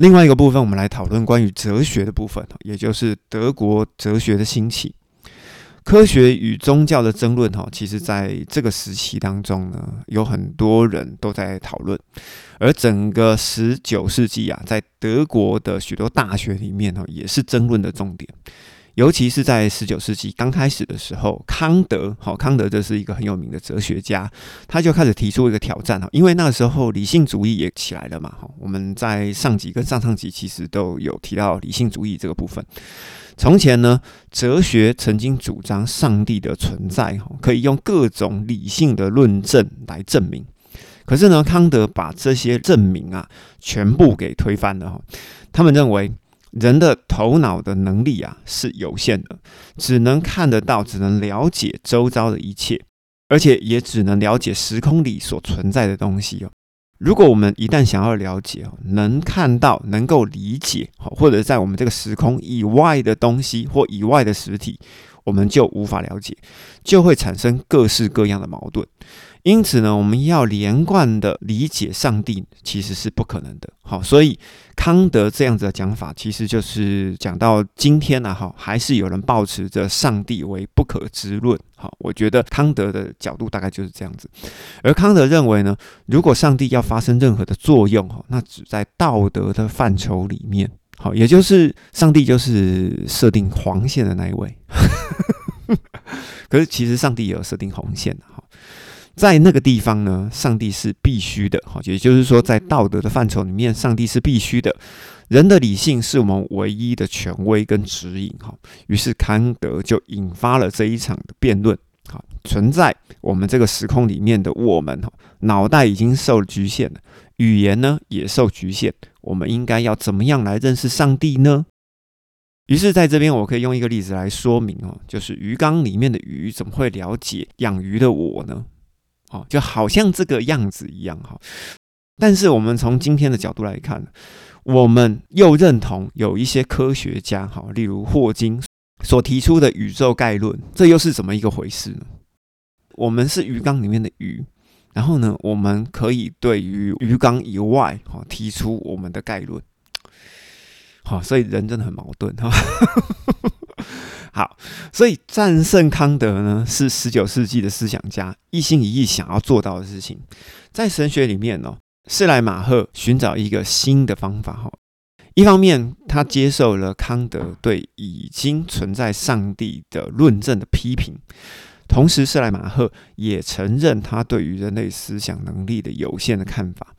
另外一个部分，我们来讨论关于哲学的部分，也就是德国哲学的兴起。科学与宗教的争论，哈，其实在这个时期当中呢，有很多人都在讨论。而整个十九世纪啊，在德国的许多大学里面，哈，也是争论的重点。尤其是在十九世纪刚开始的时候，康德，好，康德这是一个很有名的哲学家，他就开始提出一个挑战哈，因为那个时候理性主义也起来了嘛，哈，我们在上集跟上上集其实都有提到理性主义这个部分。从前呢，哲学曾经主张上帝的存在，哈，可以用各种理性的论证来证明。可是呢，康德把这些证明啊，全部给推翻了哈，他们认为。人的头脑的能力啊是有限的，只能看得到，只能了解周遭的一切，而且也只能了解时空里所存在的东西哦。如果我们一旦想要了解哦，能看到、能够理解，或者在我们这个时空以外的东西或以外的实体，我们就无法了解，就会产生各式各样的矛盾。因此呢，我们要连贯的理解上帝，其实是不可能的。好，所以康德这样子的讲法，其实就是讲到今天呢，哈，还是有人抱持着上帝为不可知论。好，我觉得康德的角度大概就是这样子。而康德认为呢，如果上帝要发生任何的作用，哈，那只在道德的范畴里面。好，也就是上帝就是设定黄线的那一位。可是其实上帝也有设定红线的。哈。在那个地方呢，上帝是必须的，哈，也就是说，在道德的范畴里面，上帝是必须的。人的理性是我们唯一的权威跟指引，哈。于是康德就引发了这一场的辩论，哈，存在我们这个时空里面的我们，哈，脑袋已经受局限了，语言呢也受局限，我们应该要怎么样来认识上帝呢？于是在这边，我可以用一个例子来说明，哦，就是鱼缸里面的鱼怎么会了解养鱼的我呢？哦，就好像这个样子一样哈，但是我们从今天的角度来看，我们又认同有一些科学家哈，例如霍金所提出的宇宙概论，这又是怎么一个回事呢？我们是鱼缸里面的鱼，然后呢，我们可以对于鱼缸以外哈提出我们的概论，好，所以人真的很矛盾哈。好，所以战胜康德呢，是十九世纪的思想家一心一意想要做到的事情。在神学里面呢，施莱马赫寻找一个新的方法。哈，一方面他接受了康德对已经存在上帝的论证的批评，同时施莱马赫也承认他对于人类思想能力的有限的看法。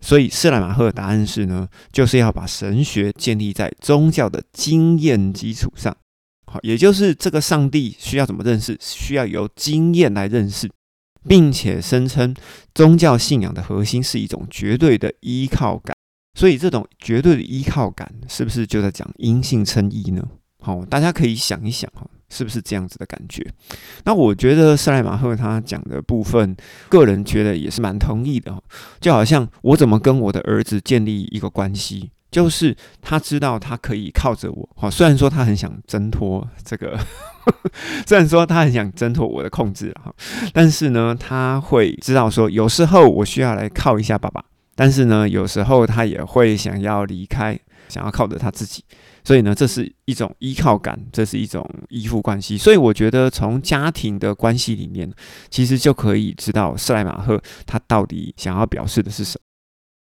所以施莱马赫的答案是呢，就是要把神学建立在宗教的经验基础上。也就是这个上帝需要怎么认识？需要由经验来认识，并且声称宗教信仰的核心是一种绝对的依靠感。所以，这种绝对的依靠感，是不是就在讲因信称义呢？好，大家可以想一想哈，是不是这样子的感觉？那我觉得塞莱马赫他讲的部分，个人觉得也是蛮同意的。就好像我怎么跟我的儿子建立一个关系？就是他知道他可以靠着我，好，虽然说他很想挣脱这个，虽然说他很想挣脱我的控制哈，但是呢，他会知道说，有时候我需要来靠一下爸爸，但是呢，有时候他也会想要离开，想要靠着他自己，所以呢，这是一种依靠感，这是一种依附关系，所以我觉得从家庭的关系里面，其实就可以知道斯莱马赫他到底想要表示的是什么。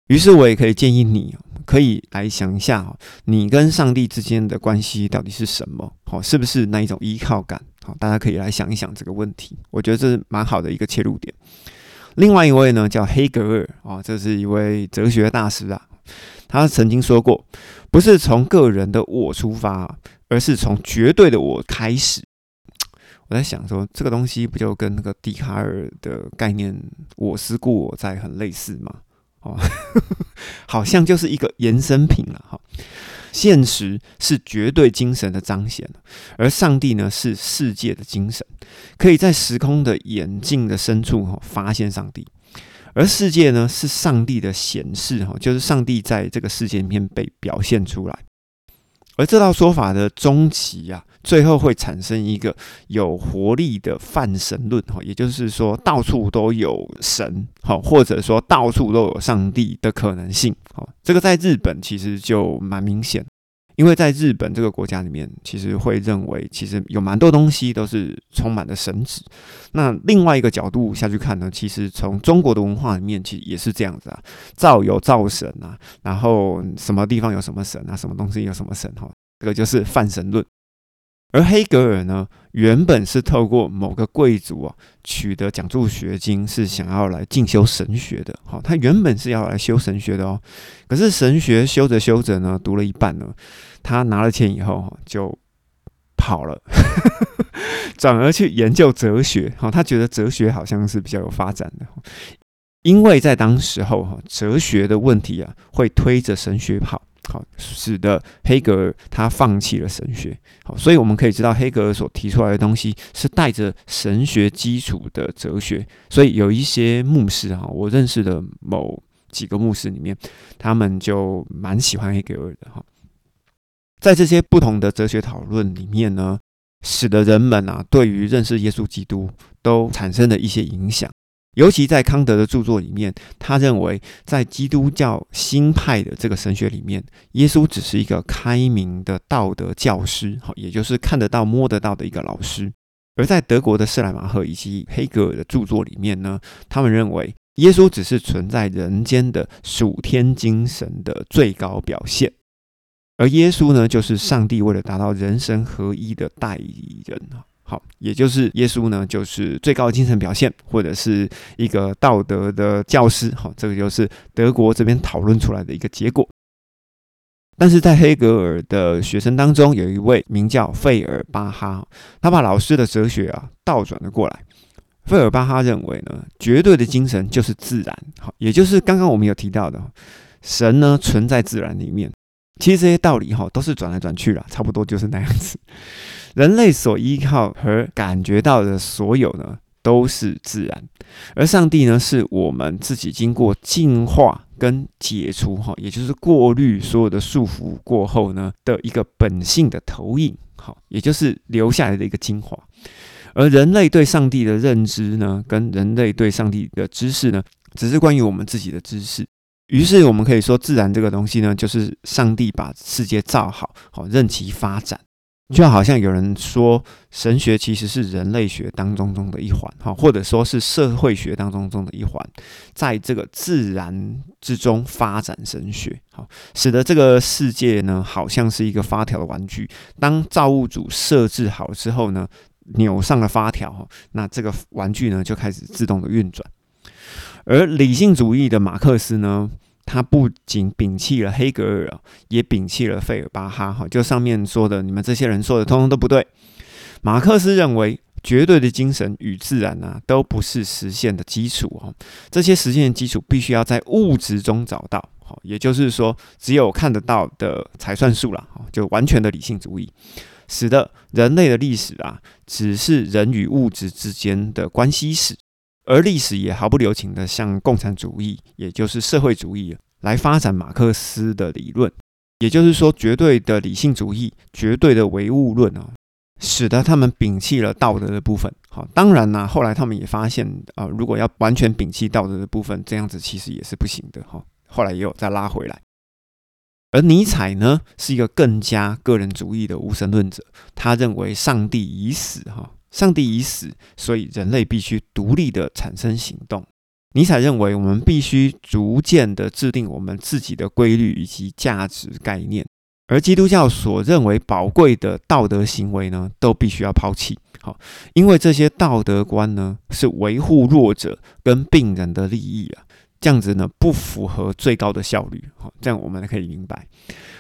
于是我也可以建议你，可以来想一下，你跟上帝之间的关系到底是什么？好，是不是那一种依靠感？好，大家可以来想一想这个问题。我觉得这是蛮好的一个切入点。另外一位呢，叫黑格尔啊，这是一位哲学大师啊。他曾经说过，不是从个人的我出发，而是从绝对的我开始。我在想说，这个东西不就跟那个笛卡尔的概念“我思故我在”很类似吗？哦，好像就是一个延伸品了哈。现实是绝对精神的彰显，而上帝呢是世界的精神，可以在时空的眼镜的深处哈发现上帝，而世界呢是上帝的显示哈，就是上帝在这个世界里面被表现出来。而这套说法的终极啊，最后会产生一个有活力的泛神论，哈，也就是说到处都有神，好，或者说到处都有上帝的可能性，好，这个在日本其实就蛮明显。因为在日本这个国家里面，其实会认为其实有蛮多东西都是充满了神旨。那另外一个角度下去看呢，其实从中国的文化里面，其实也是这样子啊，造有造神啊，然后什么地方有什么神啊，什么东西有什么神哈，这个就是泛神论。而黑格尔呢，原本是透过某个贵族啊取得奖助学金，是想要来进修神学的。好，他原本是要来修神学的哦。可是神学修着修着呢，读了一半呢，他拿了钱以后就跑了，转而去研究哲学。好，他觉得哲学好像是比较有发展的，因为在当时候哈，哲学的问题啊，会推着神学跑。好，使得黑格尔他放弃了神学。好，所以我们可以知道，黑格尔所提出来的东西是带着神学基础的哲学。所以有一些牧师哈，我认识的某几个牧师里面，他们就蛮喜欢黑格尔的哈。在这些不同的哲学讨论里面呢，使得人们啊，对于认识耶稣基督都产生了一些影响。尤其在康德的著作里面，他认为在基督教新派的这个神学里面，耶稣只是一个开明的道德教师，好，也就是看得到、摸得到的一个老师。而在德国的施莱马赫以及黑格尔的著作里面呢，他们认为耶稣只是存在人间的属天精神的最高表现，而耶稣呢，就是上帝为了达到人神合一的代理人啊。好，也就是耶稣呢，就是最高的精神表现，或者是一个道德的教师。好，这个就是德国这边讨论出来的一个结果。但是在黑格尔的学生当中，有一位名叫费尔巴哈，他把老师的哲学啊倒转了过来。费尔巴哈认为呢，绝对的精神就是自然。好，也就是刚刚我们有提到的，神呢存在自然里面。其实这些道理哈都是转来转去了，差不多就是那样子。人类所依靠和感觉到的所有呢，都是自然，而上帝呢，是我们自己经过进化跟解除哈，也就是过滤所有的束缚过后呢的一个本性的投影，好，也就是留下来的一个精华。而人类对上帝的认知呢，跟人类对上帝的知识呢，只是关于我们自己的知识。于是我们可以说，自然这个东西呢，就是上帝把世界造好，好任其发展。就好像有人说，神学其实是人类学当中中的一环，哈，或者说是社会学当中中的一环，在这个自然之中发展神学，好，使得这个世界呢，好像是一个发条的玩具。当造物主设置好之后呢，扭上了发条，哈，那这个玩具呢就开始自动的运转。而理性主义的马克思呢？他不仅摒弃了黑格尔，也摒弃了费尔巴哈。哈，就上面说的，你们这些人说的，通通都不对。马克思认为，绝对的精神与自然啊，都不是实现的基础哦。这些实现的基础必须要在物质中找到。好，也就是说，只有看得到的才算数了。就完全的理性主义，使得人类的历史啊，只是人与物质之间的关系史。而历史也毫不留情的向共产主义，也就是社会主义来发展马克思的理论，也就是说，绝对的理性主义、绝对的唯物论啊，使得他们摒弃了道德的部分。好，当然呢，后来他们也发现啊，如果要完全摒弃道德的部分，这样子其实也是不行的。哈，后来也有再拉回来。而尼采呢，是一个更加个人主义的无神论者，他认为上帝已死。哈。上帝已死，所以人类必须独立的产生行动。尼采认为，我们必须逐渐的制定我们自己的规律以及价值概念，而基督教所认为宝贵的道德行为呢，都必须要抛弃。好，因为这些道德观呢，是维护弱者跟病人的利益啊。这样子呢，不符合最高的效率。好，这样我们可以明白。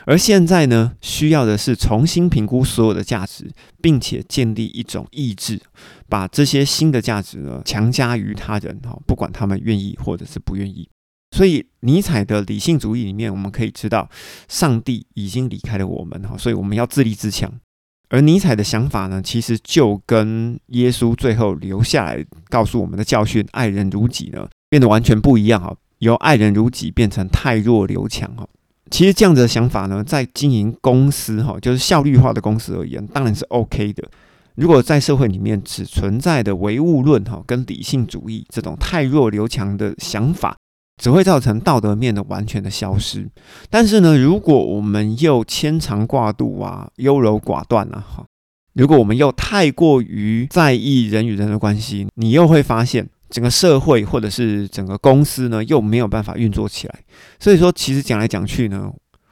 而现在呢，需要的是重新评估所有的价值，并且建立一种意志，把这些新的价值呢强加于他人。哈，不管他们愿意或者是不愿意。所以，尼采的理性主义里面，我们可以知道，上帝已经离开了我们。哈，所以我们要自立自强。而尼采的想法呢，其实就跟耶稣最后留下来告诉我们的教训“爱人如己”呢。变得完全不一样哈，由爱人如己变成太弱留强哈。其实这样子的想法呢，在经营公司哈，就是效率化的公司而言，当然是 OK 的。如果在社会里面只存在的唯物论哈，跟理性主义这种太弱留强的想法，只会造成道德面的完全的消失。但是呢，如果我们又牵肠挂肚啊，优柔寡断啊，哈，如果我们又太过于在意人与人的关系，你又会发现。整个社会或者是整个公司呢，又没有办法运作起来。所以说，其实讲来讲去呢，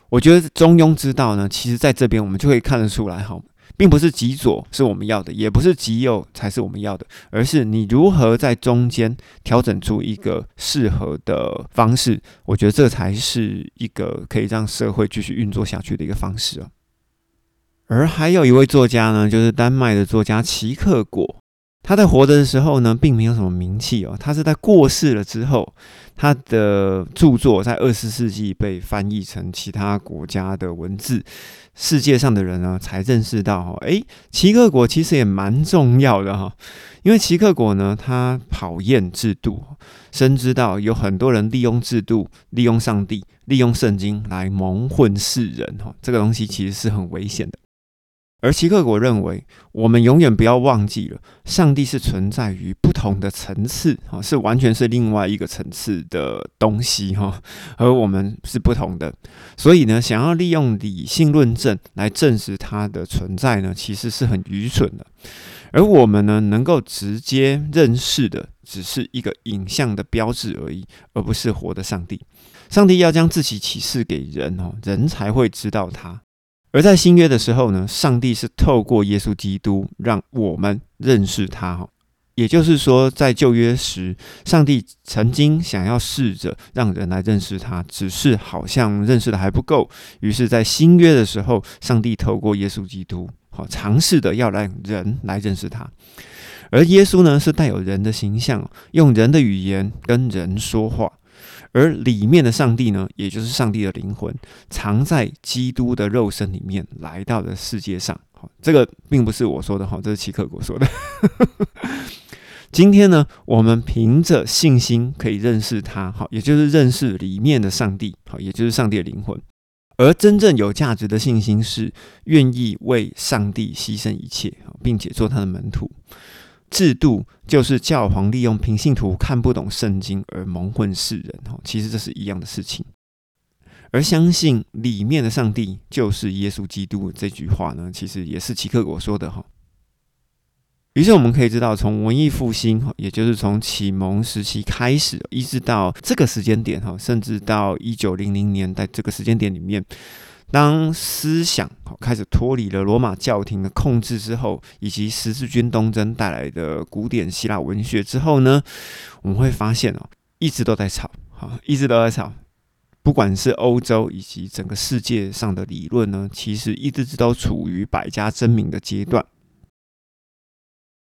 我觉得中庸之道呢，其实在这边我们就可以看得出来，哈，并不是极左是我们要的，也不是极右才是我们要的，而是你如何在中间调整出一个适合的方式。我觉得这才是一个可以让社会继续运作下去的一个方式啊。而还有一位作家呢，就是丹麦的作家齐克果。他在活着的时候呢，并没有什么名气哦。他是在过世了之后，他的著作在二十世纪被翻译成其他国家的文字，世界上的人呢才认识到哈，诶，奇克果其实也蛮重要的哈。因为奇克果呢，他讨厌制度，深知道有很多人利用制度、利用上帝、利用圣经来蒙混世人哈，这个东西其实是很危险的。而齐克果认为，我们永远不要忘记了，上帝是存在于不同的层次，哈，是完全是另外一个层次的东西，哈，而我们是不同的。所以呢，想要利用理性论证来证实它的存在呢，其实是很愚蠢的。而我们呢，能够直接认识的，只是一个影像的标志而已，而不是活的上帝。上帝要将自己启示给人，哦，人才会知道他。而在新约的时候呢，上帝是透过耶稣基督让我们认识他哈。也就是说，在旧约时，上帝曾经想要试着让人来认识他，只是好像认识的还不够。于是，在新约的时候，上帝透过耶稣基督，好尝试的要让人来认识他。而耶稣呢，是带有人的形象，用人的语言跟人说话。而里面的上帝呢，也就是上帝的灵魂，藏在基督的肉身里面，来到了世界上。好，这个并不是我说的，哈，这是齐克果说的。今天呢，我们凭着信心可以认识他，好，也就是认识里面的上帝，好，也就是上帝的灵魂。而真正有价值的信心是愿意为上帝牺牲一切，并且做他的门徒。制度就是教皇利用平信徒看不懂圣经而蒙混世人，哈，其实这是一样的事情。而相信里面的上帝就是耶稣基督这句话呢，其实也是齐克果说的，哈。于是我们可以知道，从文艺复兴，也就是从启蒙时期开始，一直到这个时间点，哈，甚至到一九零零年代这个时间点里面。当思想开始脱离了罗马教廷的控制之后，以及十字军东征带来的古典希腊文学之后呢，我们会发现哦，一直都在吵，哈，一直都在吵。不管是欧洲以及整个世界上的理论呢，其实一直都处于百家争鸣的阶段。